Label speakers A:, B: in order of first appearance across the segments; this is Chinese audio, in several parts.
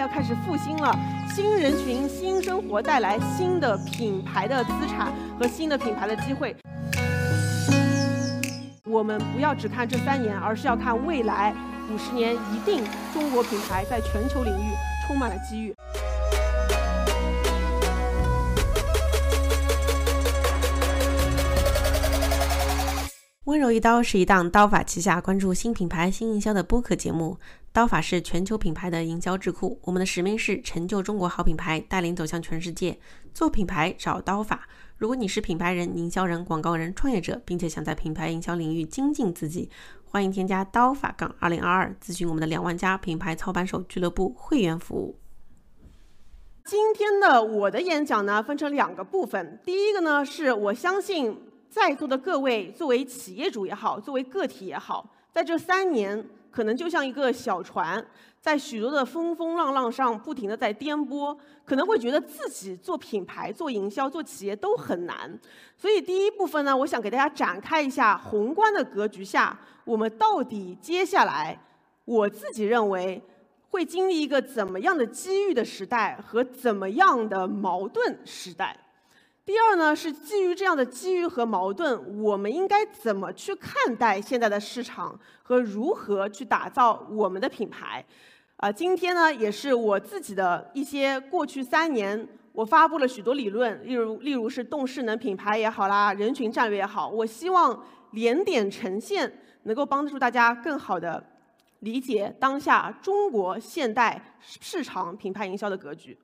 A: 要开始复兴了，新人群、新生活带来新的品牌的资产和新的品牌的机会。我们不要只看这三年，而是要看未来五十年，一定中国品牌在全球领域充满了机遇。
B: 温柔一刀是一档刀法旗下关注新品牌、新营销的播客节目。刀法是全球品牌的营销智库，我们的使命是成就中国好品牌，带领走向全世界。做品牌找刀法。如果你是品牌人、营销人、广告人、创业者，并且想在品牌营销领域精进自己，欢迎添加刀法杠二零二二，咨询我们的两万家品牌操盘手俱乐部会员服务。
A: 今天的我的演讲呢，分成两个部分。第一个呢，是我相信。在座的各位，作为企业主也好，作为个体也好，在这三年，可能就像一个小船，在许多的风风浪浪上不停的在颠簸，可能会觉得自己做品牌、做营销、做企业都很难。所以第一部分呢，我想给大家展开一下宏观的格局下，我们到底接下来，我自己认为会经历一个怎么样的机遇的时代和怎么样的矛盾时代。第二呢，是基于这样的机遇和矛盾，我们应该怎么去看待现在的市场和如何去打造我们的品牌？啊，今天呢，也是我自己的一些过去三年，我发布了许多理论，例如例如是动势能品牌也好啦，人群战略也好，我希望连点呈现，能够帮助大家更好的理解当下中国现代市场品牌营销的格局。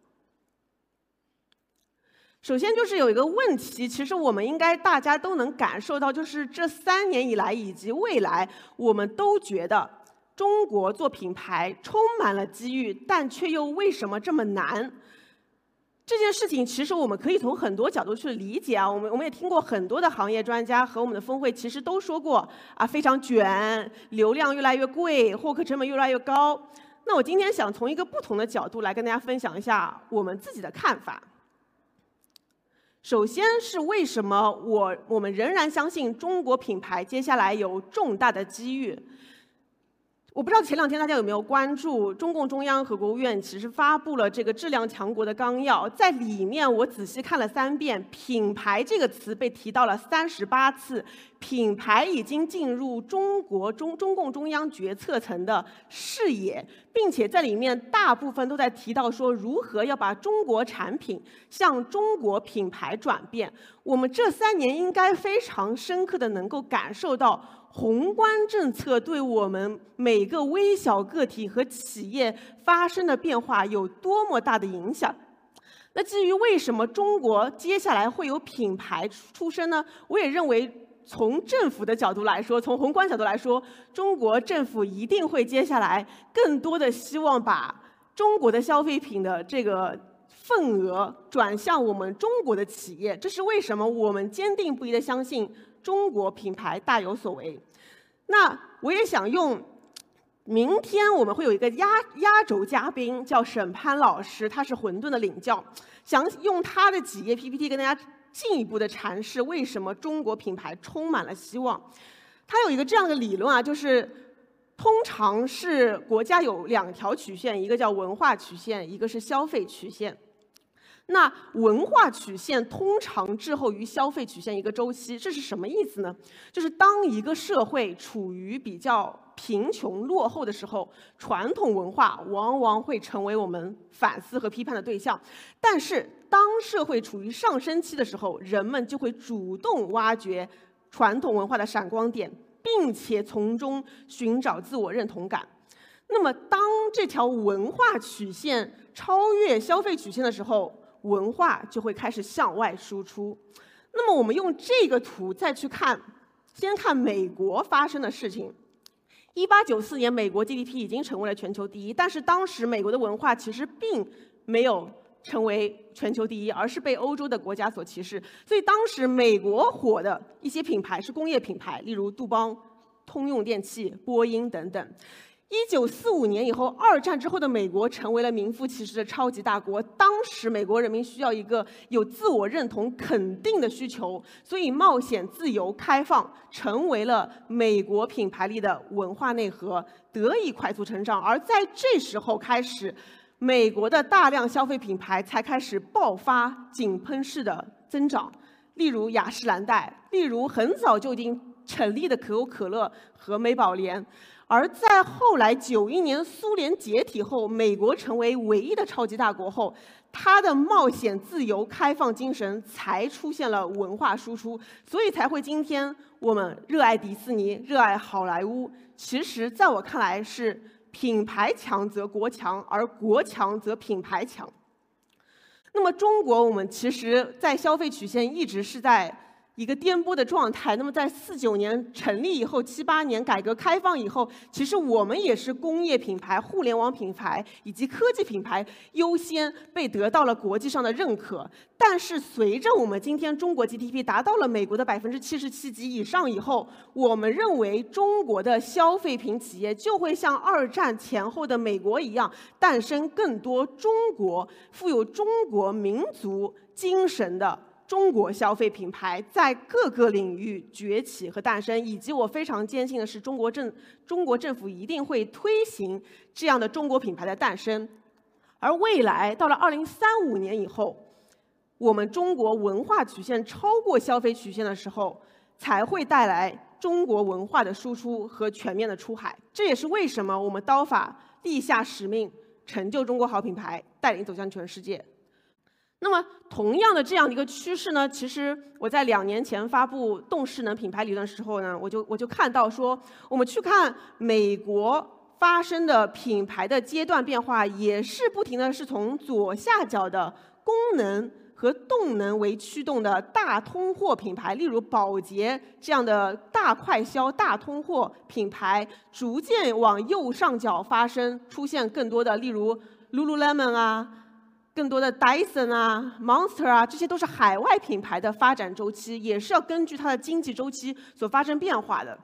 A: 首先就是有一个问题，其实我们应该大家都能感受到，就是这三年以来以及未来，我们都觉得中国做品牌充满了机遇，但却又为什么这么难？这件事情其实我们可以从很多角度去理解啊。我们我们也听过很多的行业专家和我们的峰会，其实都说过啊，非常卷，流量越来越贵，获客成本越来越高。那我今天想从一个不同的角度来跟大家分享一下我们自己的看法。首先是为什么我我们仍然相信中国品牌接下来有重大的机遇？我不知道前两天大家有没有关注，中共中央和国务院其实发布了这个质量强国的纲要，在里面我仔细看了三遍，品牌这个词被提到了三十八次，品牌已经进入中国中中共中央决策层的视野，并且在里面大部分都在提到说如何要把中国产品向中国品牌转变。我们这三年应该非常深刻的能够感受到。宏观政策对我们每个微小个体和企业发生的变化有多么大的影响？那基于为什么中国接下来会有品牌出生呢？我也认为，从政府的角度来说，从宏观角度来说，中国政府一定会接下来更多的希望把中国的消费品的这个份额转向我们中国的企业。这是为什么？我们坚定不移的相信。中国品牌大有所为，那我也想用，明天我们会有一个压压轴嘉宾，叫沈潘老师，他是混沌的领教，想用他的几页 PPT 跟大家进一步的阐释为什么中国品牌充满了希望。他有一个这样的理论啊，就是通常是国家有两条曲线，一个叫文化曲线，一个是消费曲线。那文化曲线通常滞后于消费曲线一个周期，这是什么意思呢？就是当一个社会处于比较贫穷落后的时候，传统文化往往会成为我们反思和批判的对象；但是当社会处于上升期的时候，人们就会主动挖掘传统文化的闪光点，并且从中寻找自我认同感。那么，当这条文化曲线超越消费曲线的时候，文化就会开始向外输出。那么，我们用这个图再去看，先看美国发生的事情。一八九四年，美国 GDP 已经成为了全球第一，但是当时美国的文化其实并没有成为全球第一，而是被欧洲的国家所歧视。所以，当时美国火的一些品牌是工业品牌，例如杜邦、通用电气、波音等等。一九四五年以后，二战之后的美国成为了名副其实的超级大国。当时，美国人民需要一个有自我认同肯定的需求，所以冒险、自由、开放成为了美国品牌力的文化内核，得以快速成长。而在这时候开始，美国的大量消费品牌才开始爆发井喷式的增长，例如雅诗兰黛，例如很早就已经成立的可口可乐和美宝莲。而在后来九一年苏联解体后，美国成为唯一的超级大国后，它的冒险、自由、开放精神才出现了文化输出，所以才会今天我们热爱迪士尼、热爱好莱坞。其实，在我看来是。品牌强则国强，而国强则品牌强。那么，中国我们其实，在消费曲线一直是在。一个颠簸的状态。那么，在四九年成立以后，七八年改革开放以后，其实我们也是工业品牌、互联网品牌以及科技品牌优先被得到了国际上的认可。但是，随着我们今天中国 GDP 达到了美国的百分之七十七及以上以后，我们认为中国的消费品企业就会像二战前后的美国一样，诞生更多中国富有中国民族精神的。中国消费品牌在各个领域崛起和诞生，以及我非常坚信的是，中国政中国政府一定会推行这样的中国品牌的诞生。而未来到了二零三五年以后，我们中国文化曲线超过消费曲线的时候，才会带来中国文化的输出和全面的出海。这也是为什么我们刀法立下使命，成就中国好品牌，带领走向全世界。那么，同样的这样的一个趋势呢，其实我在两年前发布动势能品牌理论的时候呢，我就我就看到说，我们去看美国发生的品牌的阶段变化，也是不停的是从左下角的功能和动能为驱动的大通货品牌，例如宝洁这样的大快销、大通货品牌，逐渐往右上角发生，出现更多的，例如 Lululemon 啊。更多的 Dyson 啊、Monster 啊，这些都是海外品牌的发展周期，也是要根据它的经济周期所发生变化的。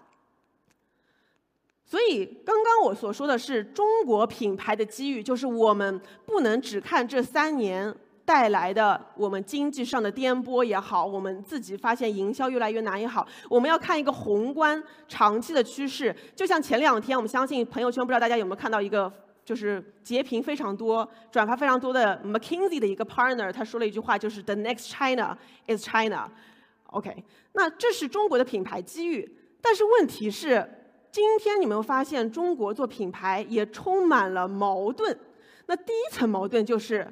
A: 所以，刚刚我所说的是中国品牌的机遇，就是我们不能只看这三年带来的我们经济上的颠簸也好，我们自己发现营销越来越难也好，我们要看一个宏观长期的趋势。就像前两天，我们相信朋友圈，不知道大家有没有看到一个。就是截屏非常多、转发非常多的 McKinsey 的一个 partner，他说了一句话，就是 “The next China is China”。OK，那这是中国的品牌机遇。但是问题是，今天你们发现中国做品牌也充满了矛盾。那第一层矛盾就是，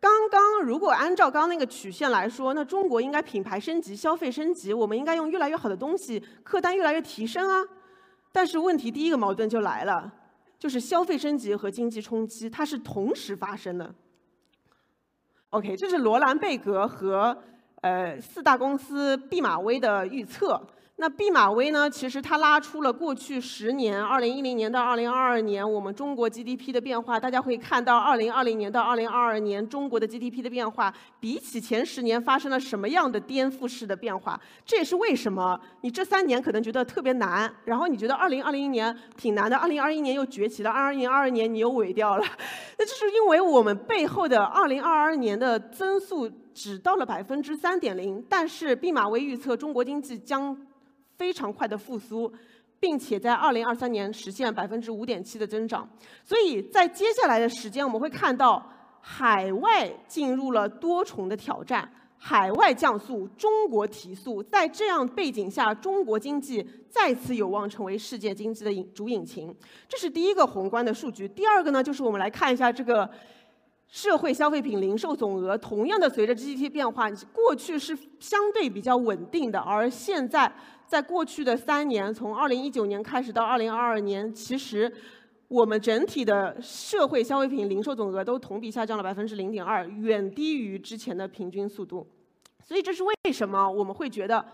A: 刚刚如果按照刚刚那个曲线来说，那中国应该品牌升级、消费升级，我们应该用越来越好的东西，客单越来越提升啊。但是问题第一个矛盾就来了。就是消费升级和经济冲击，它是同时发生的。OK，这是罗兰贝格和呃四大公司毕马威的预测。那毕马威呢？其实它拉出了过去十年，二零一零年到二零二二年，我们中国 GDP 的变化。大家会看到，二零二零年到二零二二年，中国的 GDP 的变化，比起前十年发生了什么样的颠覆式的变化？这也是为什么你这三年可能觉得特别难，然后你觉得二零二零年挺难的，二零二一年又崛起了，二零二二年你又萎掉了。那这是因为我们背后的二零二二年的增速只到了百分之三点零，但是毕马威预测中国经济将。非常快的复苏，并且在二零二三年实现百分之五点七的增长。所以在接下来的时间，我们会看到海外进入了多重的挑战，海外降速，中国提速。在这样背景下，中国经济再次有望成为世界经济的引主引擎。这是第一个宏观的数据。第二个呢，就是我们来看一下这个社会消费品零售总额，同样的随着 GDP 变化，过去是相对比较稳定的，而现在。在过去的三年，从二零一九年开始到二零二二年，其实我们整体的社会消费品零售总额都同比下降了百分之零点二，远低于之前的平均速度。所以这是为什么我们会觉得，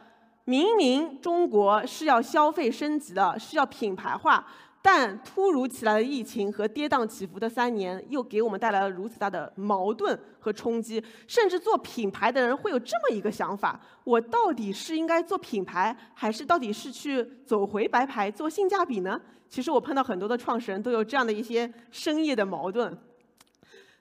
A: 明明中国是要消费升级的，是要品牌化。但突如其来的疫情和跌宕起伏的三年，又给我们带来了如此大的矛盾和冲击，甚至做品牌的人会有这么一个想法：我到底是应该做品牌，还是到底是去走回白牌做性价比呢？其实我碰到很多的创始人都有这样的一些深夜的矛盾。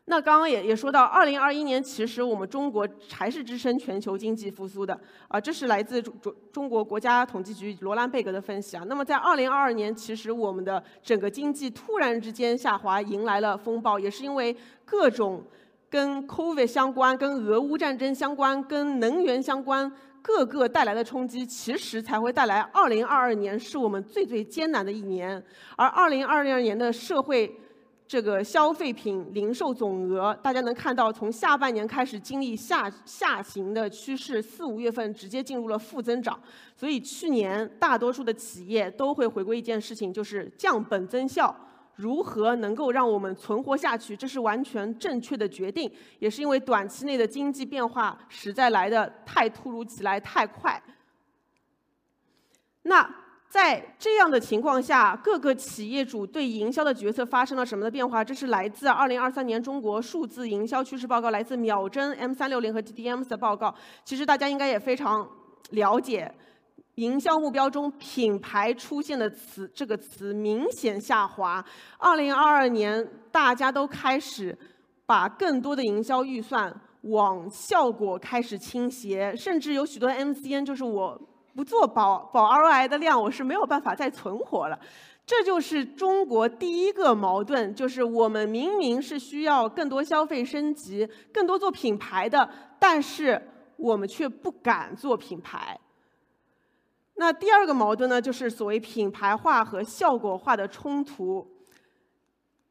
A: 那刚刚也也说到，二零二一年其实我们中国还是支撑全球经济复苏的啊，这是来自中中中国国家统计局罗兰贝格的分析啊。那么在二零二二年，其实我们的整个经济突然之间下滑，迎来了风暴，也是因为各种跟 COVID 相关、跟俄乌战争相关、跟能源相关各个带来的冲击，其实才会带来二零二二年是我们最最艰难的一年，而二零二二年的社会。这个消费品零售总额，大家能看到，从下半年开始经历下下行的趋势，四五月份直接进入了负增长。所以去年大多数的企业都会回归一件事情，就是降本增效，如何能够让我们存活下去？这是完全正确的决定，也是因为短期内的经济变化实在来的太突如其来、太快。那。在这样的情况下，各个企业主对营销的决策发生了什么的变化？这是来自2023年中国数字营销趋势报告，来自秒针 M360 和 DDM 的报告。其实大家应该也非常了解，营销目标中品牌出现的词这个词明显下滑。2022年，大家都开始把更多的营销预算往效果开始倾斜，甚至有许多 MCN 就是我。不做保保 ROI 的量，我是没有办法再存活了。这就是中国第一个矛盾，就是我们明明是需要更多消费升级、更多做品牌的，但是我们却不敢做品牌。那第二个矛盾呢，就是所谓品牌化和效果化的冲突。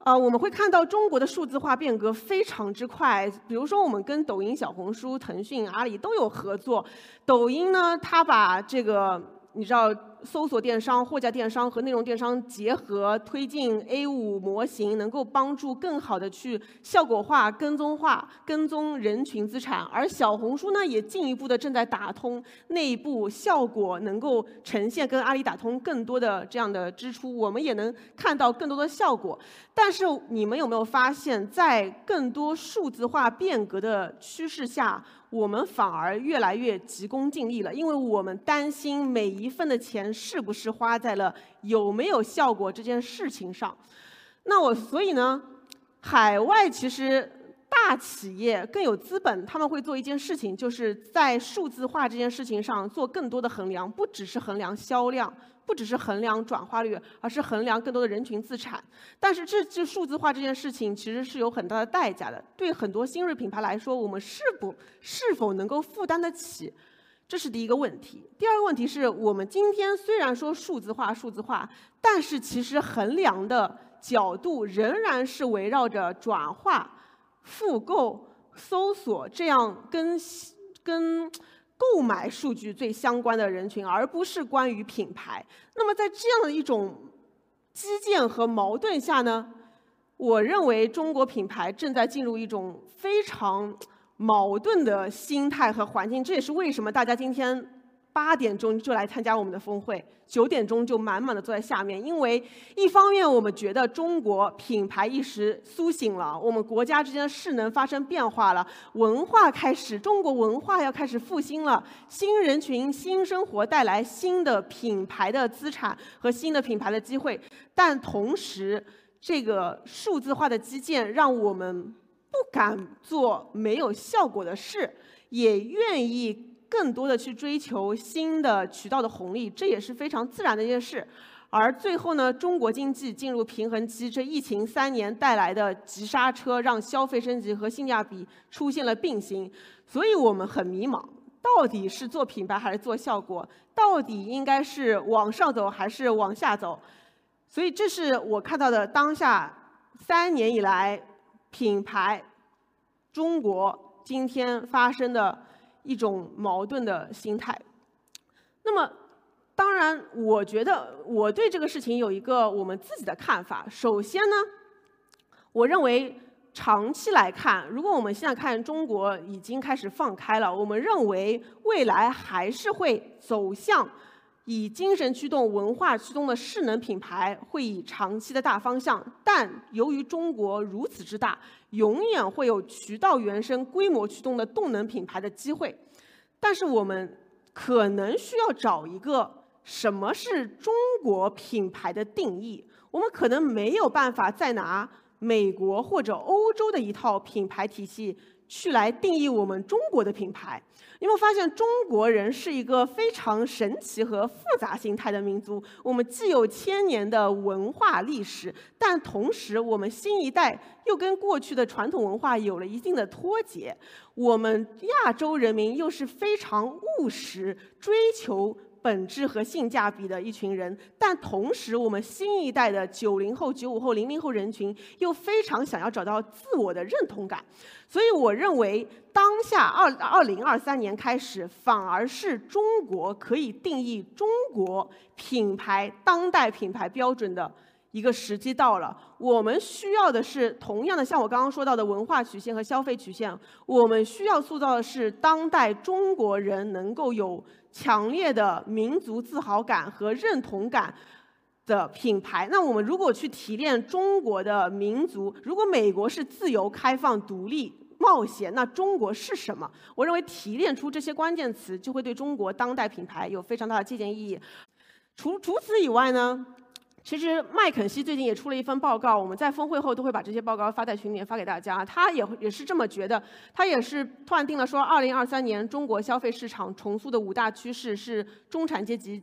A: 啊，我们会看到中国的数字化变革非常之快。比如说，我们跟抖音、小红书、腾讯、阿里都有合作。抖音呢，它把这个，你知道。搜索电商、货架电商和内容电商结合，推进 A 五模型，能够帮助更好的去效果化、跟踪化、跟踪人群资产。而小红书呢，也进一步的正在打通内部效果，能够呈现跟阿里打通更多的这样的支出，我们也能看到更多的效果。但是你们有没有发现，在更多数字化变革的趋势下？我们反而越来越急功近利了，因为我们担心每一份的钱是不是花在了有没有效果这件事情上。那我所以呢，海外其实大企业更有资本，他们会做一件事情，就是在数字化这件事情上做更多的衡量，不只是衡量销量。不只是衡量转化率，而是衡量更多的人群资产。但是，这这数字化这件事情其实是有很大的代价的。对很多新锐品牌来说，我们是不是否能够负担得起？这是第一个问题。第二个问题是我们今天虽然说数字化、数字化，但是其实衡量的角度仍然是围绕着转化、复购、搜索这样跟跟。购买数据最相关的人群，而不是关于品牌。那么在这样的一种基建和矛盾下呢，我认为中国品牌正在进入一种非常矛盾的心态和环境。这也是为什么大家今天。八点钟就来参加我们的峰会，九点钟就满满的坐在下面。因为一方面我们觉得中国品牌意识苏醒了，我们国家之间的势能发生变化了，文化开始，中国文化要开始复兴了，新人群、新生活带来新的品牌的资产和新的品牌的机会。但同时，这个数字化的基建让我们不敢做没有效果的事，也愿意。更多的去追求新的渠道的红利，这也是非常自然的一件事。而最后呢，中国经济进入平衡期，这疫情三年带来的急刹车，让消费升级和性价比出现了并行。所以我们很迷茫，到底是做品牌还是做效果？到底应该是往上走还是往下走？所以这是我看到的当下三年以来品牌中国今天发生的。一种矛盾的心态。那么，当然，我觉得我对这个事情有一个我们自己的看法。首先呢，我认为长期来看，如果我们现在看中国已经开始放开了，我们认为未来还是会走向。以精神驱动、文化驱动的势能品牌会以长期的大方向，但由于中国如此之大，永远会有渠道原生、规模驱动的动能品牌的机会。但是我们可能需要找一个什么是中国品牌的定义。我们可能没有办法再拿美国或者欧洲的一套品牌体系去来定义我们中国的品牌。你有没有发现，中国人是一个非常神奇和复杂心态的民族？我们既有千年的文化历史，但同时我们新一代又跟过去的传统文化有了一定的脱节。我们亚洲人民又是非常务实，追求。本质和性价比的一群人，但同时，我们新一代的九零后、九五后、零零后人群又非常想要找到自我的认同感，所以我认为，当下二二零二三年开始，反而是中国可以定义中国品牌当代品牌标准的。一个时机到了，我们需要的是同样的，像我刚刚说到的文化曲线和消费曲线，我们需要塑造的是当代中国人能够有强烈的民族自豪感和认同感的品牌。那我们如果去提炼中国的民族，如果美国是自由、开放、独立、冒险，那中国是什么？我认为提炼出这些关键词，就会对中国当代品牌有非常大的借鉴意义。除除此以外呢？其实麦肯锡最近也出了一份报告，我们在峰会后都会把这些报告发在群里面发给大家。他也也是这么觉得，他也是断定了说，二零二三年中国消费市场重塑的五大趋势是中产阶级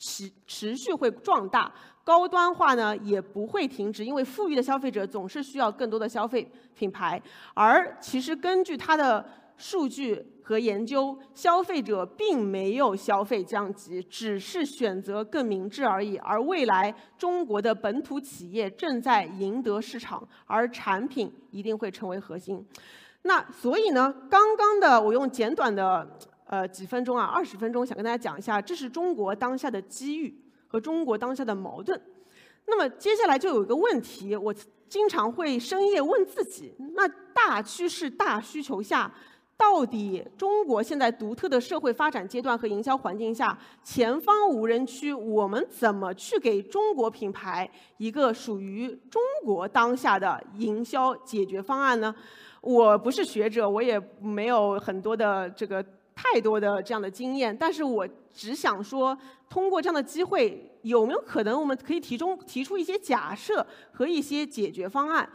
A: 持持续会壮大，高端化呢也不会停止，因为富裕的消费者总是需要更多的消费品牌。而其实根据他的数据。和研究，消费者并没有消费降级，只是选择更明智而已。而未来中国的本土企业正在赢得市场，而产品一定会成为核心。那所以呢，刚刚的我用简短的呃几分钟啊，二十分钟，想跟大家讲一下，这是中国当下的机遇和中国当下的矛盾。那么接下来就有一个问题，我经常会深夜问自己：那大趋势、大需求下。到底中国现在独特的社会发展阶段和营销环境下，前方无人区，我们怎么去给中国品牌一个属于中国当下的营销解决方案呢？我不是学者，我也没有很多的这个太多的这样的经验，但是我只想说，通过这样的机会，有没有可能我们可以提中提出一些假设和一些解决方案，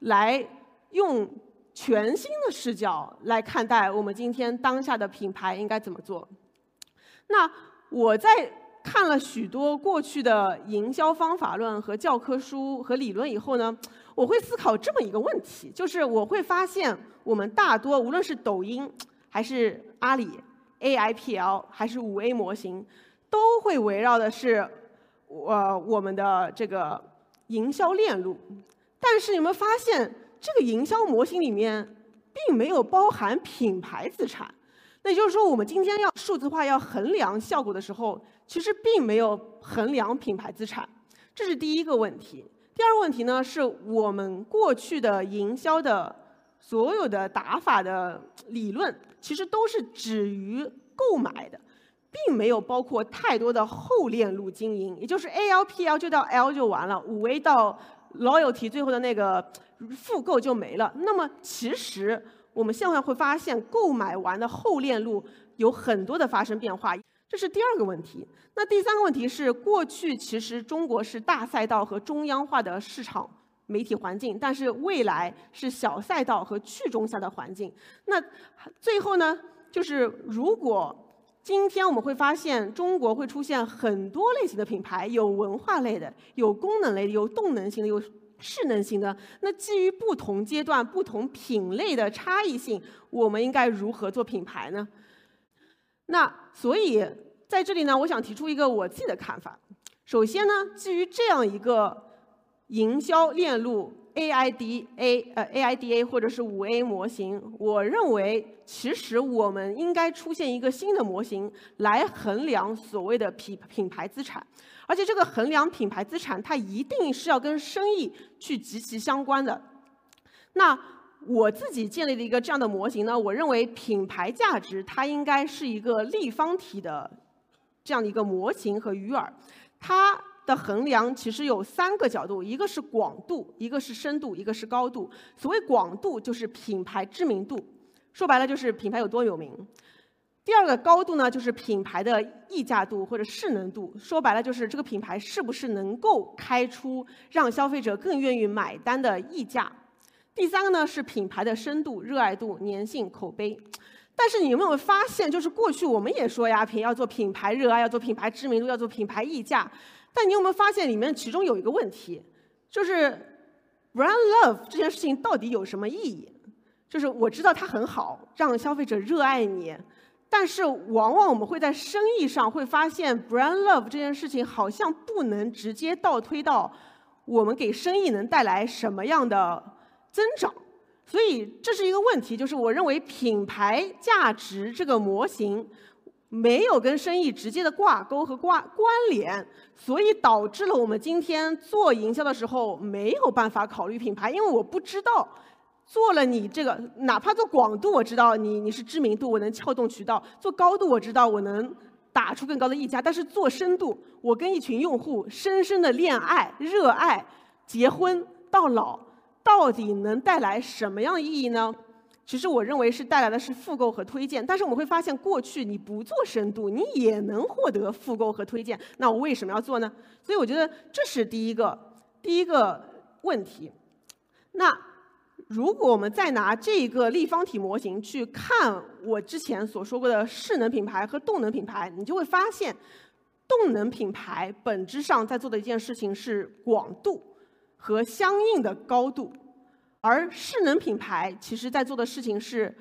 A: 来用。全新的视角来看待我们今天当下的品牌应该怎么做。那我在看了许多过去的营销方法论和教科书和理论以后呢，我会思考这么一个问题，就是我会发现我们大多无论是抖音还是阿里 AIPL 还是五 A 模型，都会围绕的是我我们的这个营销链路。但是有没有发现？这个营销模型里面并没有包含品牌资产，那也就是说，我们今天要数字化、要衡量效果的时候，其实并没有衡量品牌资产，这是第一个问题。第二个问题呢，是我们过去的营销的所有的打法的理论，其实都是止于购买的，并没有包括太多的后链路经营，也就是 A L P L 就到 L 就完了，五 A 到 Loyalty 最后的那个。复购就没了。那么，其实我们现在会发现，购买完的后链路有很多的发生变化，这是第二个问题。那第三个问题是，过去其实中国是大赛道和中央化的市场媒体环境，但是未来是小赛道和去中下的环境。那最后呢，就是如果今天我们会发现，中国会出现很多类型的品牌，有文化类的，有功能类的，有动能型的，有。势能型的，那基于不同阶段、不同品类的差异性，我们应该如何做品牌呢？那所以在这里呢，我想提出一个我自己的看法。首先呢，基于这样一个营销链路 AIDA 呃 AIDA 或者是五 A 模型，我认为其实我们应该出现一个新的模型来衡量所谓的品品牌资产。而且这个衡量品牌资产，它一定是要跟生意去极其相关的。那我自己建立了一个这样的模型呢，我认为品牌价值它应该是一个立方体的这样的一个模型和鱼饵。它的衡量其实有三个角度，一个是广度，一个是深度，一个是高度。所谓广度就是品牌知名度，说白了就是品牌有多有名。第二个高度呢，就是品牌的溢价度或者势能度，说白了就是这个品牌是不是能够开出让消费者更愿意买单的溢价。第三个呢是品牌的深度、热爱度、粘性、口碑。但是你有没有发现，就是过去我们也说呀，品要做品牌热爱，要做品牌知名度，要做品牌溢价。但你有没有发现里面其中有一个问题，就是 brand love 这件事情到底有什么意义？就是我知道它很好，让消费者热爱你。但是往往我们会在生意上会发现，brand love 这件事情好像不能直接倒推到我们给生意能带来什么样的增长，所以这是一个问题。就是我认为品牌价值这个模型没有跟生意直接的挂钩和挂关联，所以导致了我们今天做营销的时候没有办法考虑品牌，因为我不知道。做了你这个，哪怕做广度，我知道你你是知名度，我能撬动渠道；做高度，我知道我能打出更高的溢价。但是做深度，我跟一群用户深深的恋爱、热爱、结婚到老，到底能带来什么样的意义呢？其实我认为是带来的是复购和推荐。但是我们会发现，过去你不做深度，你也能获得复购和推荐。那我为什么要做呢？所以我觉得这是第一个第一个问题。那。如果我们再拿这个立方体模型去看我之前所说过的势能品牌和动能品牌，你就会发现，动能品牌本质上在做的一件事情是广度和相应的高度，而势能品牌其实在做的事情是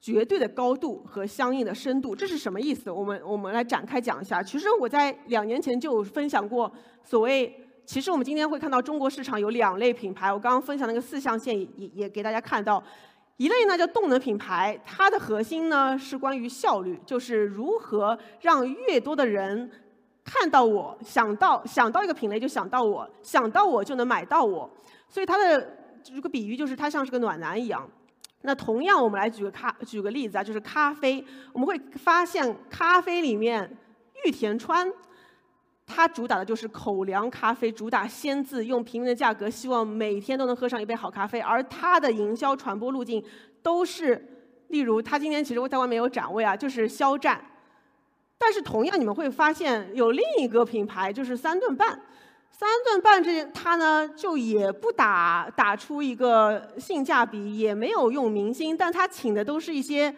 A: 绝对的高度和相应的深度。这是什么意思？我们我们来展开讲一下。其实我在两年前就分享过所谓。其实我们今天会看到中国市场有两类品牌，我刚刚分享那个四象限也也也给大家看到，一类呢叫动能品牌，它的核心呢是关于效率，就是如何让越多的人看到我想到想到一个品类就想到我想到我就能买到我，所以它的如个比喻就是它像是个暖男一样。那同样我们来举个咖举个例子啊，就是咖啡，我们会发现咖啡里面玉田川。它主打的就是口粮咖啡，主打鲜字，用平民的价格，希望每天都能喝上一杯好咖啡。而它的营销传播路径都是，例如它今天其实我在外面有展位啊，就是肖战。但是同样你们会发现有另一个品牌，就是三顿半。三顿半这他呢就也不打打出一个性价比，也没有用明星，但他请的都是一些，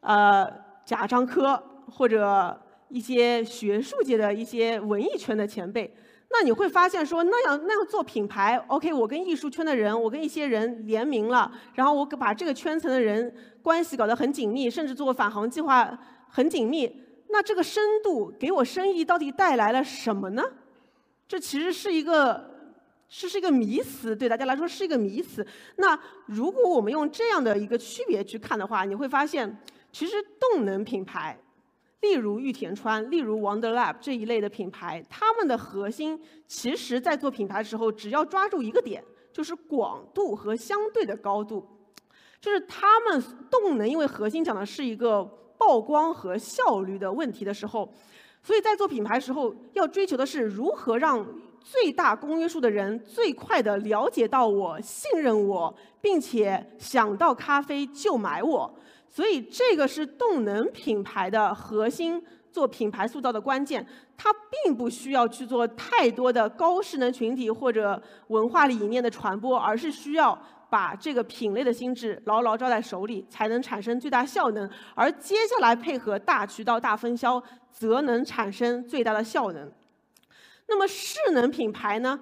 A: 呃贾樟柯或者。一些学术界的一些文艺圈的前辈，那你会发现说那样那样做品牌，OK，我跟艺术圈的人，我跟一些人联名了，然后我把这个圈层的人关系搞得很紧密，甚至做返航计划很紧密，那这个深度给我生意到底带来了什么呢？这其实是一个是是一个迷思，对大家来说是一个迷思。那如果我们用这样的一个区别去看的话，你会发现，其实动能品牌。例如玉田川，例如 Wonder Lab 这一类的品牌，他们的核心其实在做品牌的时候，只要抓住一个点，就是广度和相对的高度，就是他们动能，因为核心讲的是一个曝光和效率的问题的时候，所以在做品牌时候，要追求的是如何让最大公约数的人最快的了解到我、信任我，并且想到咖啡就买我。所以这个是动能品牌的核心，做品牌塑造的关键。它并不需要去做太多的高势能群体或者文化理念的传播，而是需要把这个品类的心智牢牢抓在手里，才能产生最大效能。而接下来配合大渠道、大分销，则能产生最大的效能。那么势能品牌呢？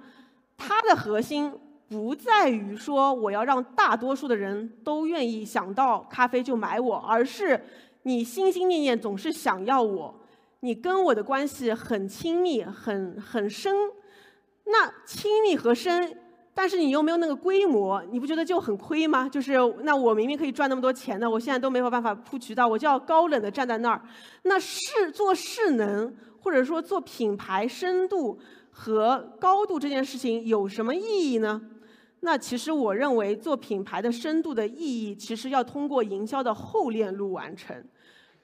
A: 它的核心。不在于说我要让大多数的人都愿意想到咖啡就买我，而是你心心念念总是想要我，你跟我的关系很亲密、很很深。那亲密和深，但是你又没有那个规模，你不觉得就很亏吗？就是那我明明可以赚那么多钱的，我现在都没有办法铺渠道，我就要高冷的站在那儿。那势做势能，或者说做品牌深度和高度这件事情有什么意义呢？那其实我认为做品牌的深度的意义，其实要通过营销的后链路完成。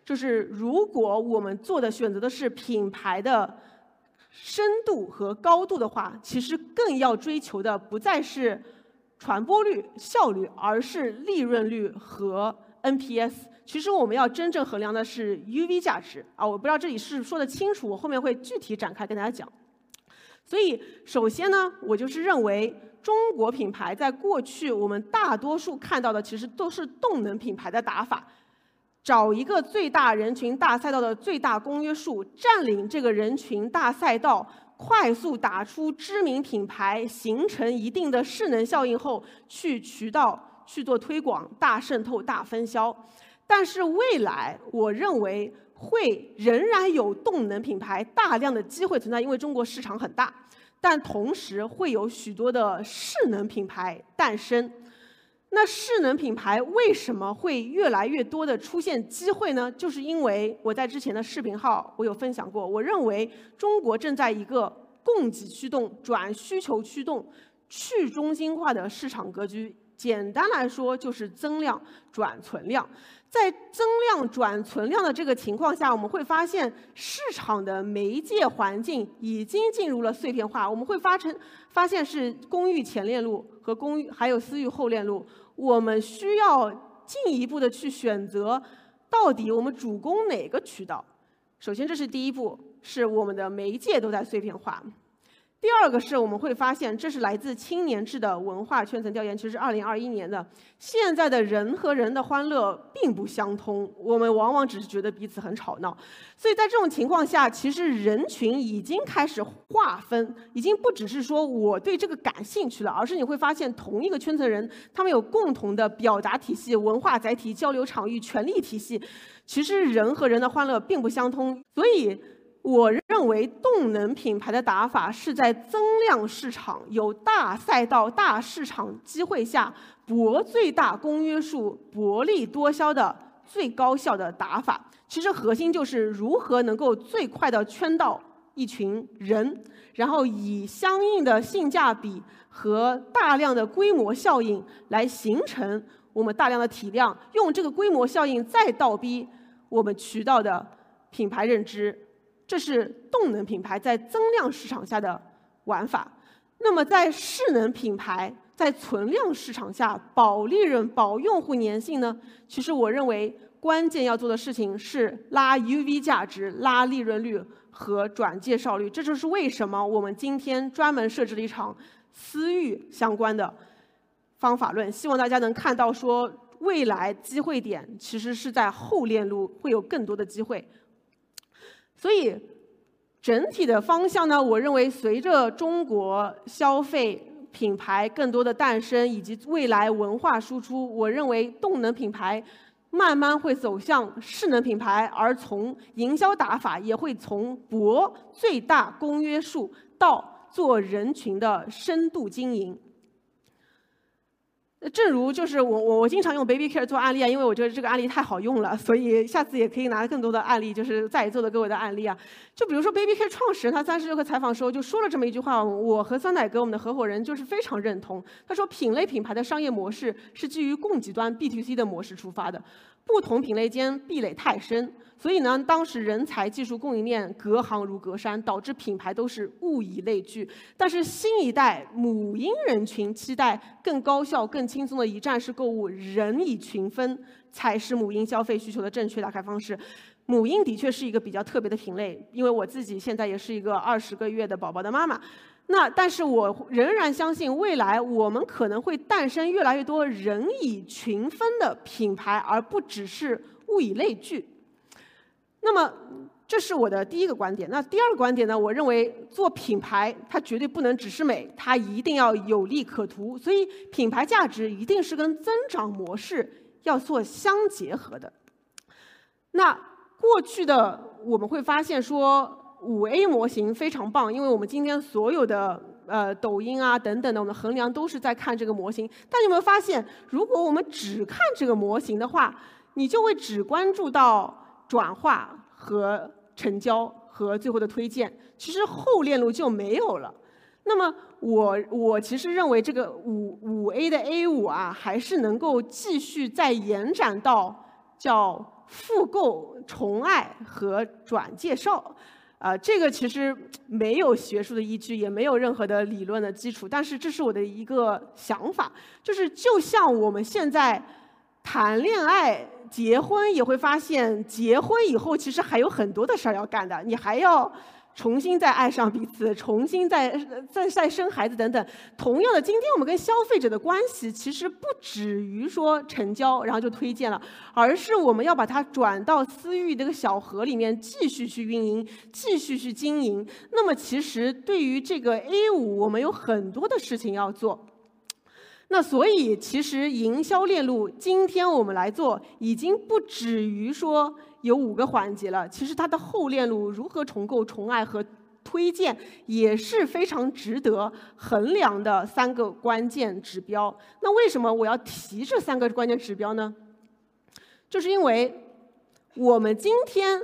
A: 就是如果我们做的选择的是品牌的深度和高度的话，其实更要追求的不再是传播率、效率，而是利润率和 NPS。其实我们要真正衡量的是 UV 价值啊，我不知道这里是说的清楚，我后面会具体展开跟大家讲。所以，首先呢，我就是认为中国品牌在过去我们大多数看到的，其实都是动能品牌的打法，找一个最大人群大赛道的最大公约数，占领这个人群大赛道。快速打出知名品牌，形成一定的势能效应后，去渠道去做推广，大渗透、大分销。但是未来，我认为会仍然有动能品牌大量的机会存在，因为中国市场很大。但同时会有许多的势能品牌诞生。那势能品牌为什么会越来越多的出现机会呢？就是因为我在之前的视频号我有分享过，我认为中国正在一个供给驱动转需求驱动、去中心化的市场格局。简单来说，就是增量转存量。在增量转存量的这个情况下，我们会发现市场的媒介环境已经进入了碎片化。我们会发成发现是公域前链路和公寓还有私域后链路。我们需要进一步的去选择，到底我们主攻哪个渠道？首先，这是第一步，是我们的媒介都在碎片化。第二个是我们会发现，这是来自青年志的文化圈层调研，其实是二零二一年的。现在的人和人的欢乐并不相通，我们往往只是觉得彼此很吵闹。所以在这种情况下，其实人群已经开始划分，已经不只是说我对这个感兴趣了，而是你会发现同一个圈层人，他们有共同的表达体系、文化载体、交流场域、权力体系。其实人和人的欢乐并不相通，所以。我认为动能品牌的打法是在增量市场、有大赛道、大市场机会下博最大公约数、薄利多销的最高效的打法。其实核心就是如何能够最快的圈到一群人，然后以相应的性价比和大量的规模效应来形成我们大量的体量，用这个规模效应再倒逼我们渠道的品牌认知。这是动能品牌在增量市场下的玩法。那么，在势能品牌在存量市场下保利润、保用户粘性呢？其实，我认为关键要做的事情是拉 UV 价值、拉利润率和转介绍率。这就是为什么我们今天专门设置了一场私域相关的方法论，希望大家能看到说，未来机会点其实是在后链路会有更多的机会。所以，整体的方向呢，我认为随着中国消费品牌更多的诞生，以及未来文化输出，我认为动能品牌慢慢会走向势能品牌，而从营销打法也会从博最大公约数到做人群的深度经营。正如就是我我我经常用 Baby Care 做案例啊，因为我觉得这个案例太好用了，所以下次也可以拿更多的案例，就是在座的各位的案例啊。就比如说 Baby Care 创始人，他三十六氪采访时候就说了这么一句话，我和酸奶哥我们的合伙人就是非常认同。他说，品类品牌的商业模式是基于供给端 B to C 的模式出发的，不同品类间壁垒太深。所以呢，当时人才、技术、供应链隔行如隔山，导致品牌都是物以类聚。但是新一代母婴人群期待更高效、更轻松的一站式购物，人以群分才是母婴消费需求的正确打开方式。母婴的确是一个比较特别的品类，因为我自己现在也是一个二十个月的宝宝的妈妈。那但是我仍然相信，未来我们可能会诞生越来越多人以群分的品牌，而不只是物以类聚。那么，这是我的第一个观点。那第二个观点呢？我认为做品牌，它绝对不能只是美，它一定要有利可图。所以，品牌价值一定是跟增长模式要做相结合的。那过去的我们会发现说，五 A 模型非常棒，因为我们今天所有的呃抖音啊等等的，我们衡量都是在看这个模型。但有没有发现，如果我们只看这个模型的话，你就会只关注到。转化和成交和最后的推荐，其实后链路就没有了。那么我我其实认为这个五五 A 的 A 五啊，还是能够继续再延展到叫复购、宠爱和转介绍。啊，这个其实没有学术的依据，也没有任何的理论的基础，但是这是我的一个想法，就是就像我们现在。谈恋爱、结婚也会发现，结婚以后其实还有很多的事儿要干的，你还要。重新再爱上彼此，重新再再再生孩子等等。同样的，今天我们跟消费者的关系其实不止于说成交，然后就推荐了，而是我们要把它转到私域这个小河里面，继续去运营，继续去经营。那么，其实对于这个 A 五，我们有很多的事情要做。那所以，其实营销链路今天我们来做，已经不止于说。有五个环节了，其实它的后链路如何重构、重爱和推荐也是非常值得衡量的三个关键指标。那为什么我要提这三个关键指标呢？就是因为我们今天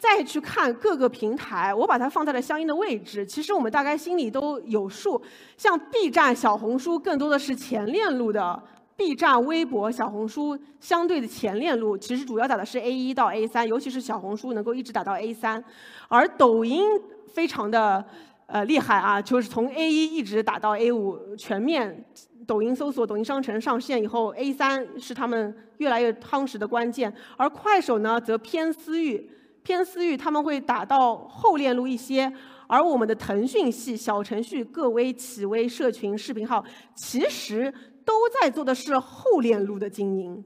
A: 再去看各个平台，我把它放在了相应的位置，其实我们大概心里都有数。像 B 站、小红书更多的是前链路的。B 站、微博、小红书相对的前链路，其实主要打的是 A 一到 A 三，尤其是小红书能够一直打到 A 三，而抖音非常的呃厉害啊，就是从 A 一一直打到 A 五，全面抖音搜索、抖音商城上线以后，A 三是他们越来越夯实的关键。而快手呢，则偏私域，偏私域他们会打到后链路一些，而我们的腾讯系小程序、各微、企微、社群、视频号，其实。都在做的是后链路的经营，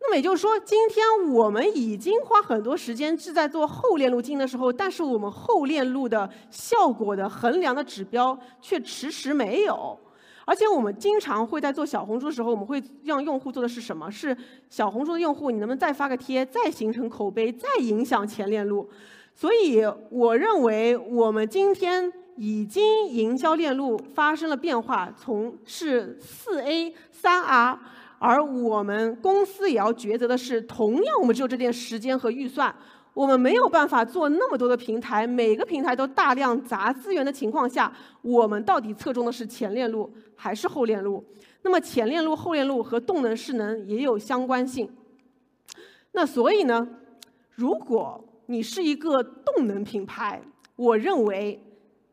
A: 那么也就是说，今天我们已经花很多时间是在做后链路经营的时候，但是我们后链路的效果的衡量的指标却迟迟没有。而且我们经常会在做小红书的时候，我们会让用户做的是什么？是小红书的用户，你能不能再发个贴，再形成口碑，再影响前链路？所以我认为我们今天。已经营销链路发生了变化，从是四 A 三 R，而我们公司也要抉择的是，同样我们只有这点时间和预算，我们没有办法做那么多的平台，每个平台都大量砸资源的情况下，我们到底侧重的是前链路还是后链路？那么前链路、后链路和动能势能也有相关性。那所以呢，如果你是一个动能品牌，我认为。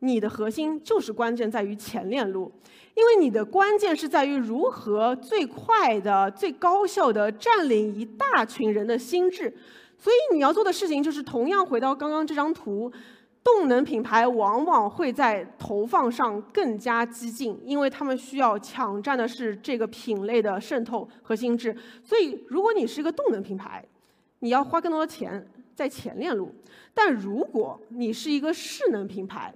A: 你的核心就是关键在于前链路，因为你的关键是在于如何最快的、最高效的占领一大群人的心智。所以你要做的事情就是同样回到刚刚这张图，动能品牌往往会在投放上更加激进，因为他们需要抢占的是这个品类的渗透和心智。所以如果你是一个动能品牌，你要花更多的钱在前链路；但如果你是一个势能品牌，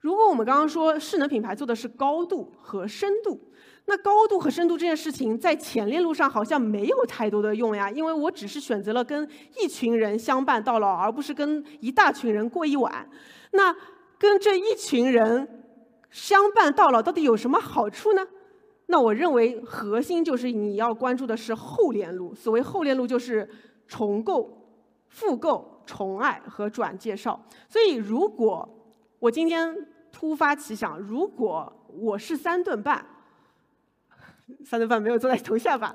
A: 如果我们刚刚说势能品牌做的是高度和深度，那高度和深度这件事情在前链路上好像没有太多的用呀，因为我只是选择了跟一群人相伴到老，而不是跟一大群人过一晚。那跟这一群人相伴到老到底有什么好处呢？那我认为核心就是你要关注的是后链路。所谓后链路就是重构、复购、重爱和转介绍。所以如果我今天。突发奇想，如果我是三顿半，三顿半没有坐在头下吧？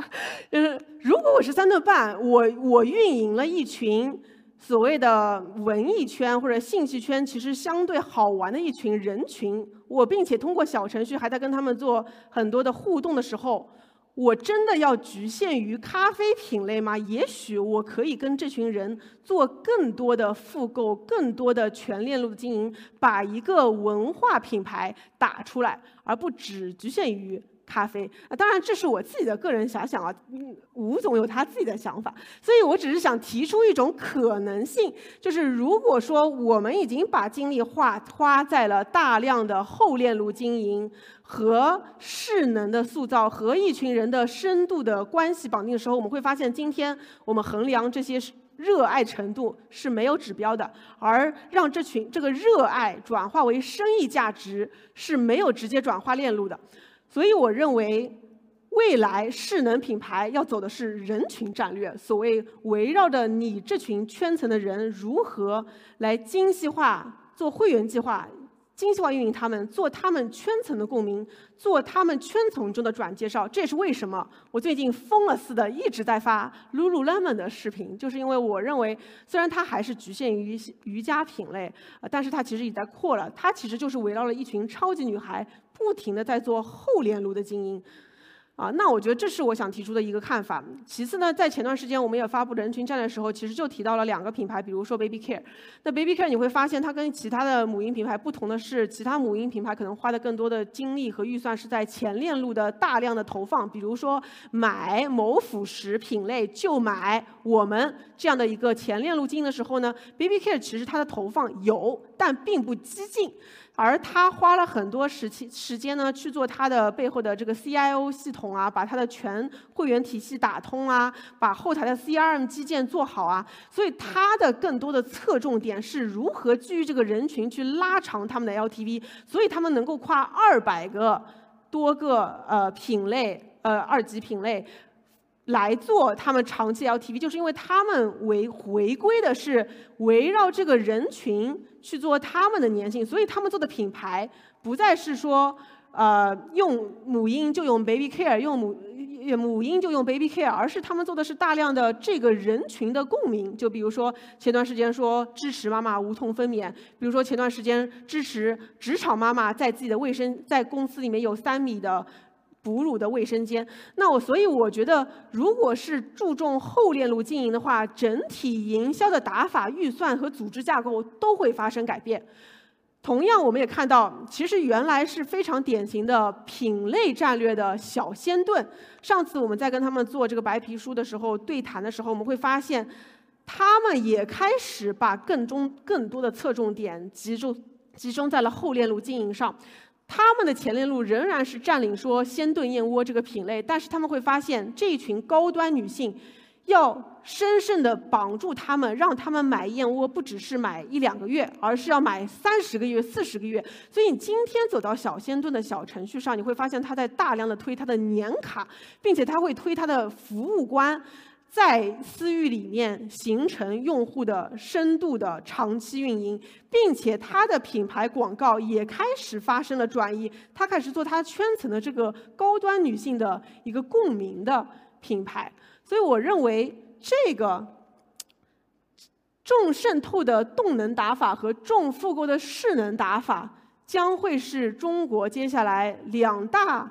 A: 就是如果我是三顿半，我我运营了一群所谓的文艺圈或者信息圈，其实相对好玩的一群人群，我并且通过小程序还在跟他们做很多的互动的时候。我真的要局限于咖啡品类吗？也许我可以跟这群人做更多的复购，更多的全链路的经营，把一个文化品牌打出来，而不只局限于。咖啡啊，当然这是我自己的个人遐想啊。嗯，吴总有他自己的想法，所以我只是想提出一种可能性，就是如果说我们已经把精力花花在了大量的后链路经营和势能的塑造和一群人的深度的关系绑定的时候，我们会发现，今天我们衡量这些热爱程度是没有指标的，而让这群这个热爱转化为生意价值是没有直接转化链路的。所以我认为，未来势能品牌要走的是人群战略。所谓围绕着你这群圈层的人，如何来精细化做会员计划，精细化运营他们，做他们圈层的共鸣，做他们圈层中的转介绍。这也是为什么我最近疯了似的一直在发 Lululemon 的视频，就是因为我认为，虽然它还是局限于瑜伽品类，但是它其实也在扩了。它其实就是围绕了一群超级女孩。不停的在做后链路的经营，啊，那我觉得这是我想提出的一个看法。其次呢，在前段时间我们也发布人群战略的时候，其实就提到了两个品牌，比如说 Baby Care。那 Baby Care 你会发现它跟其他的母婴品牌不同的是，其他母婴品牌可能花的更多的精力和预算是在前链路的大量的投放，比如说买某辅食品类就买我们这样的一个前链路经营的时候呢，Baby Care 其实它的投放有，但并不激进。而他花了很多时期时间呢，去做他的背后的这个 CIO 系统啊，把他的全会员体系打通啊，把后台的 CRM 基建做好啊，所以他的更多的侧重点是如何基于这个人群去拉长他们的 LTV，所以他们能够跨二百个多个呃品类呃二级品类。来做他们长期 LTV，就是因为他们为回归的是围绕这个人群去做他们的粘性，所以他们做的品牌不再是说，呃，用母婴就用 Baby Care，用母母婴就用 Baby Care，而是他们做的是大量的这个人群的共鸣。就比如说前段时间说支持妈妈无痛分娩，比如说前段时间支持职场妈妈在自己的卫生在公司里面有三米的。哺乳的卫生间，那我所以我觉得，如果是注重后链路经营的话，整体营销的打法、预算和组织架构都会发生改变。同样，我们也看到，其实原来是非常典型的品类战略的小仙炖。上次我们在跟他们做这个白皮书的时候对谈的时候，我们会发现，他们也开始把更中更多的侧重点集中集中在了后链路经营上。他们的前链路仍然是占领说鲜炖燕窝这个品类，但是他们会发现这一群高端女性，要深深的绑住他们，让他们买燕窝不只是买一两个月，而是要买三十个月、四十个月。所以你今天走到小鲜炖的小程序上，你会发现他在大量的推他的年卡，并且他会推他的服务官。在私域里面形成用户的深度的长期运营，并且它的品牌广告也开始发生了转移，它开始做它圈层的这个高端女性的一个共鸣的品牌。所以我认为这个重渗透的动能打法和重复购的势能打法，将会是中国接下来两大，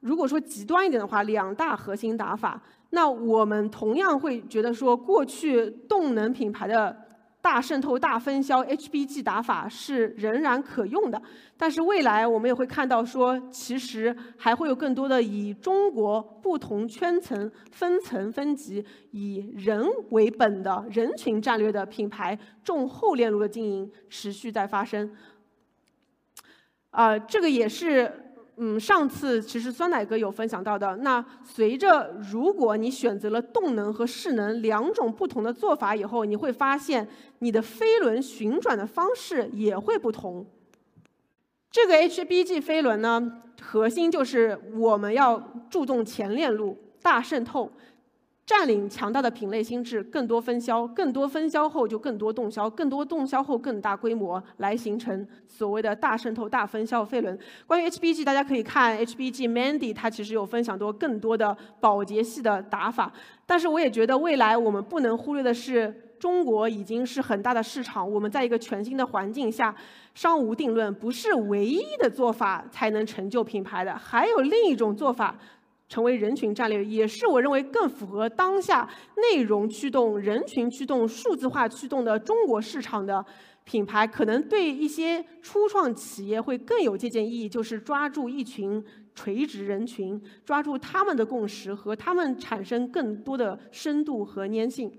A: 如果说极端一点的话，两大核心打法。那我们同样会觉得说，过去动能品牌的大渗透、大分销 HBG 打法是仍然可用的，但是未来我们也会看到说，其实还会有更多的以中国不同圈层、分层分级、以人为本的人群战略的品牌重后链路的经营持续在发生。啊，这个也是。嗯，上次其实酸奶哥有分享到的。那随着如果你选择了动能和势能两种不同的做法以后，你会发现你的飞轮旋转的方式也会不同。这个 HBG 飞轮呢，核心就是我们要注重前链路大渗透。占领强大的品类心智，更多分销，更多分销后就更多动销，更多动销后更大规模，来形成所谓的大渗透、大分销飞轮。关于 HBG，大家可以看 HBG Mandy，它其实有分享多更多的保洁系的打法。但是我也觉得未来我们不能忽略的是，中国已经是很大的市场，我们在一个全新的环境下，商无定论，不是唯一的做法才能成就品牌的，还有另一种做法。成为人群战略，也是我认为更符合当下内容驱动、人群驱动、数字化驱动的中国市场的品牌，可能对一些初创企业会更有借鉴意义。就是抓住一群垂直人群，抓住他们的共识，和他们产生更多的深度和粘性。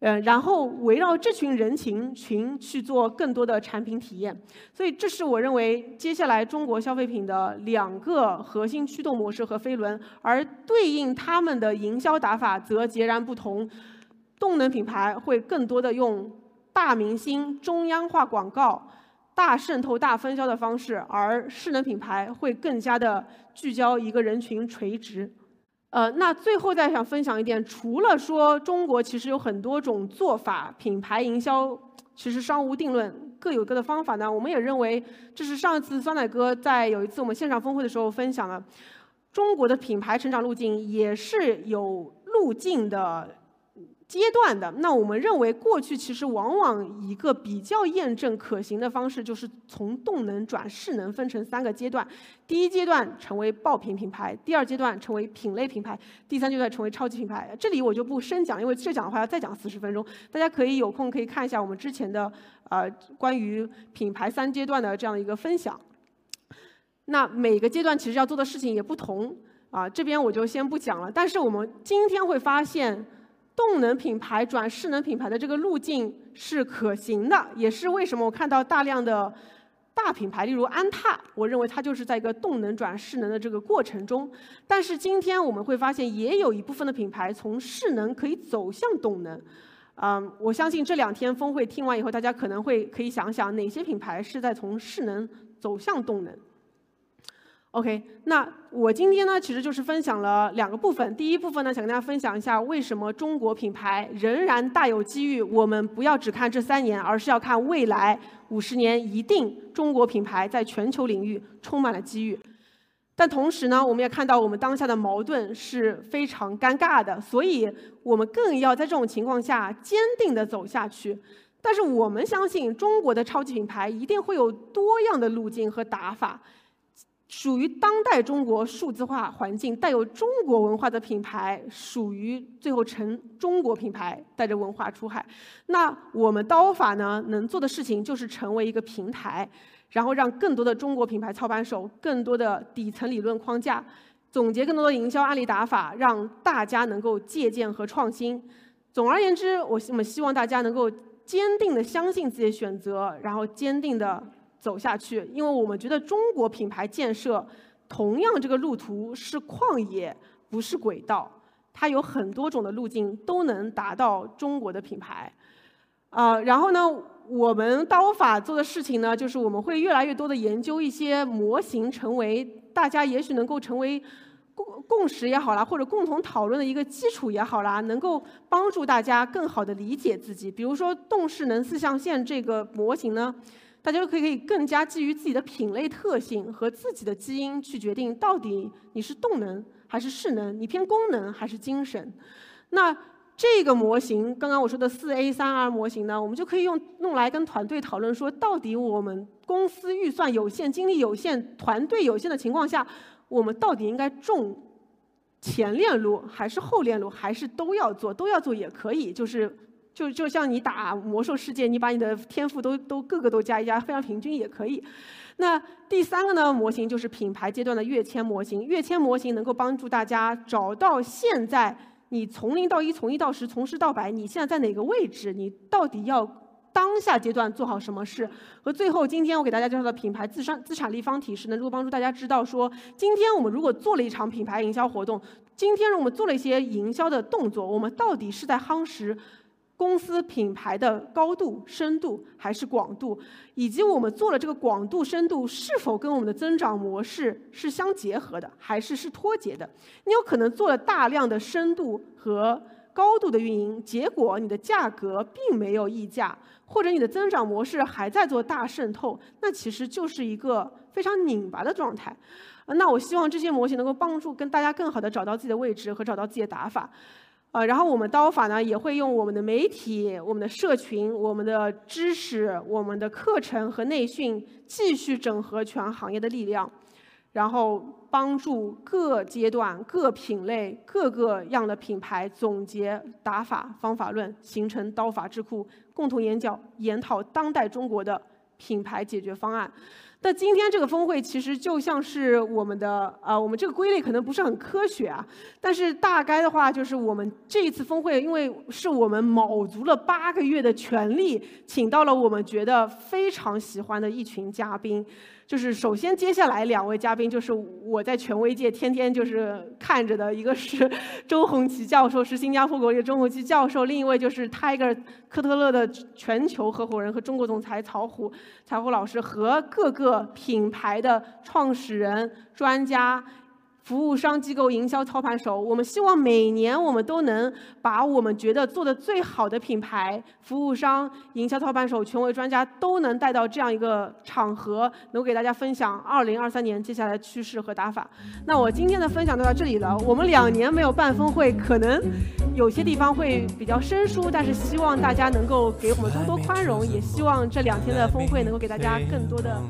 A: 呃，然后围绕这群人群群去做更多的产品体验，所以这是我认为接下来中国消费品的两个核心驱动模式和飞轮，而对应他们的营销打法则截然不同。动能品牌会更多的用大明星、中央化广告、大渗透、大分销的方式，而势能品牌会更加的聚焦一个人群垂直。呃，那最后再想分享一点，除了说中国其实有很多种做法，品牌营销其实商无定论，各有各的方法呢。我们也认为，这是上一次酸奶哥在有一次我们线上峰会的时候分享了，中国的品牌成长路径也是有路径的阶段的，那我们认为过去其实往往一个比较验证可行的方式，就是从动能转势能分成三个阶段。第一阶段成为爆品品牌，第二阶段成为品类品牌，第三阶段成为超级品牌。这里我就不深讲，因为这讲的话要再讲四十分钟。大家可以有空可以看一下我们之前的呃关于品牌三阶段的这样的一个分享。那每个阶段其实要做的事情也不同啊，这边我就先不 讲了。但是我们今天会发现。动能品牌转势能品牌的这个路径是可行的，也是为什么我看到大量的大品牌，例如安踏，我认为它就是在一个动能转势能的这个过程中。但是今天我们会发现，也有一部分的品牌从势能可以走向动能。嗯，我相信这两天峰会听完以后，大家可能会可以想想哪些品牌是在从势能走向动能。OK，那我今天呢，其实就是分享了两个部分。第一部分呢，想跟大家分享一下为什么中国品牌仍然大有机遇。我们不要只看这三年，而是要看未来五十年，一定中国品牌在全球领域充满了机遇。但同时呢，我们也看到我们当下的矛盾是非常尴尬的，所以我们更要在这种情况下坚定地走下去。但是我们相信，中国的超级品牌一定会有多样的路径和打法。属于当代中国数字化环境、带有中国文化的品牌，属于最后成中国品牌，带着文化出海。那我们刀法呢，能做的事情就是成为一个平台，然后让更多的中国品牌操盘手、更多的底层理论框架，总结更多的营销案例打法，让大家能够借鉴和创新。总而言之，我我们希望大家能够坚定的相信自己的选择，然后坚定的。走下去，因为我们觉得中国品牌建设同样这个路途是旷野，不是轨道，它有很多种的路径都能达到中国的品牌。啊，然后呢，我们刀法做的事情呢，就是我们会越来越多的研究一些模型，成为大家也许能够成为共共识也好啦，或者共同讨论的一个基础也好啦，能够帮助大家更好的理解自己。比如说动势能四象限这个模型呢。大家可以可以更加基于自己的品类特性和自己的基因去决定，到底你是动能还是势能，你偏功能还是精神。那这个模型，刚刚我说的四 A 三 R 模型呢，我们就可以用用来跟团队讨论说，到底我们公司预算有限、精力有限、团队有限的情况下，我们到底应该重前链路还是后链路，还是都要做？都要做也可以，就是。就就像你打魔兽世界，你把你的天赋都都各个都加一加，非常平均也可以。那第三个呢模型就是品牌阶段的跃迁模型。跃迁模型能够帮助大家找到现在你从零到一、从一到十、从十到百，你现在在哪个位置？你到底要当下阶段做好什么事？和最后今天我给大家介绍的品牌自商资产立方体是能够帮助大家知道说，今天我们如果做了一场品牌营销活动，今天我们做了一些营销的动作，我们到底是在夯实？公司品牌的高度、深度还是广度，以及我们做了这个广度、深度是否跟我们的增长模式是相结合的，还是是脱节的？你有可能做了大量的深度和高度的运营，结果你的价格并没有溢价，或者你的增长模式还在做大渗透，那其实就是一个非常拧巴的状态。那我希望这些模型能够帮助跟大家更好的找到自己的位置和找到自己的打法。呃，然后我们刀法呢，也会用我们的媒体、我们的社群、我们的知识、我们的课程和内训，继续整合全行业的力量，然后帮助各阶段、各品类、各个样的品牌总结打法、方法论，形成刀法智库，共同研究研讨当代中国的品牌解决方案。但今天这个峰会其实就像是我们的，呃，我们这个归类可能不是很科学啊，但是大概的话就是我们这一次峰会，因为是我们卯足了八个月的全力，请到了我们觉得非常喜欢的一群嘉宾。就是首先，接下来两位嘉宾就是我在权威界天天就是看着的，一个是周鸿祺教授，是新加坡国立的周鸿祺教授；另一位就是 Tiger 科特勒的全球合伙人和中国总裁曹虎，曹虎老师和各个品牌的创始人、专家，服务商机构营销操盘手，我们希望每年我们都能把我们觉得做的最好的品牌、服务商、营销操盘手、权威专家都能带到这样一个场合，能给大家分享二零二三年接下来趋势和打法。那我今天的分享就到这里了。我们两年没有办峰会，可能有些地方会比较生疏，但是希望大家能够给我们多多宽容，也希望这两天的峰会能够给大家更多的。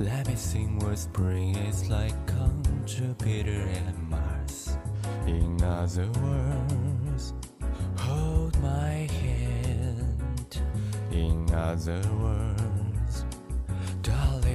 C: Lavising where spring is like on Jupiter and Mars. In other words, hold my hand. In other words, darling.